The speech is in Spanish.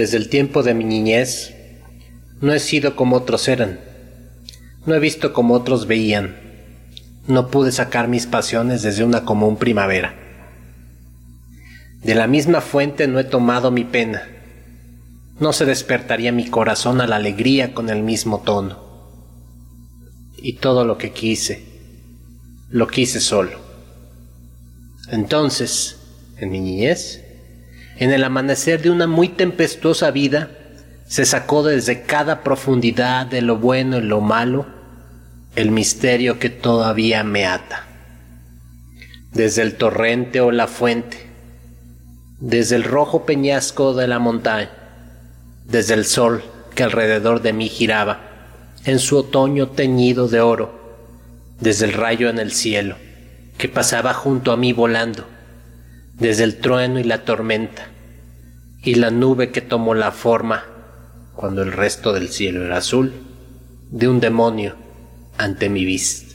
Desde el tiempo de mi niñez, no he sido como otros eran, no he visto como otros veían, no pude sacar mis pasiones desde una común primavera. De la misma fuente no he tomado mi pena, no se despertaría mi corazón a la alegría con el mismo tono. Y todo lo que quise, lo quise solo. Entonces, en mi niñez, en el amanecer de una muy tempestuosa vida, se sacó desde cada profundidad de lo bueno y lo malo el misterio que todavía me ata. Desde el torrente o la fuente, desde el rojo peñasco de la montaña, desde el sol que alrededor de mí giraba, en su otoño teñido de oro, desde el rayo en el cielo, que pasaba junto a mí volando, desde el trueno y la tormenta, y la nube que tomó la forma, cuando el resto del cielo era azul, de un demonio ante mi vista.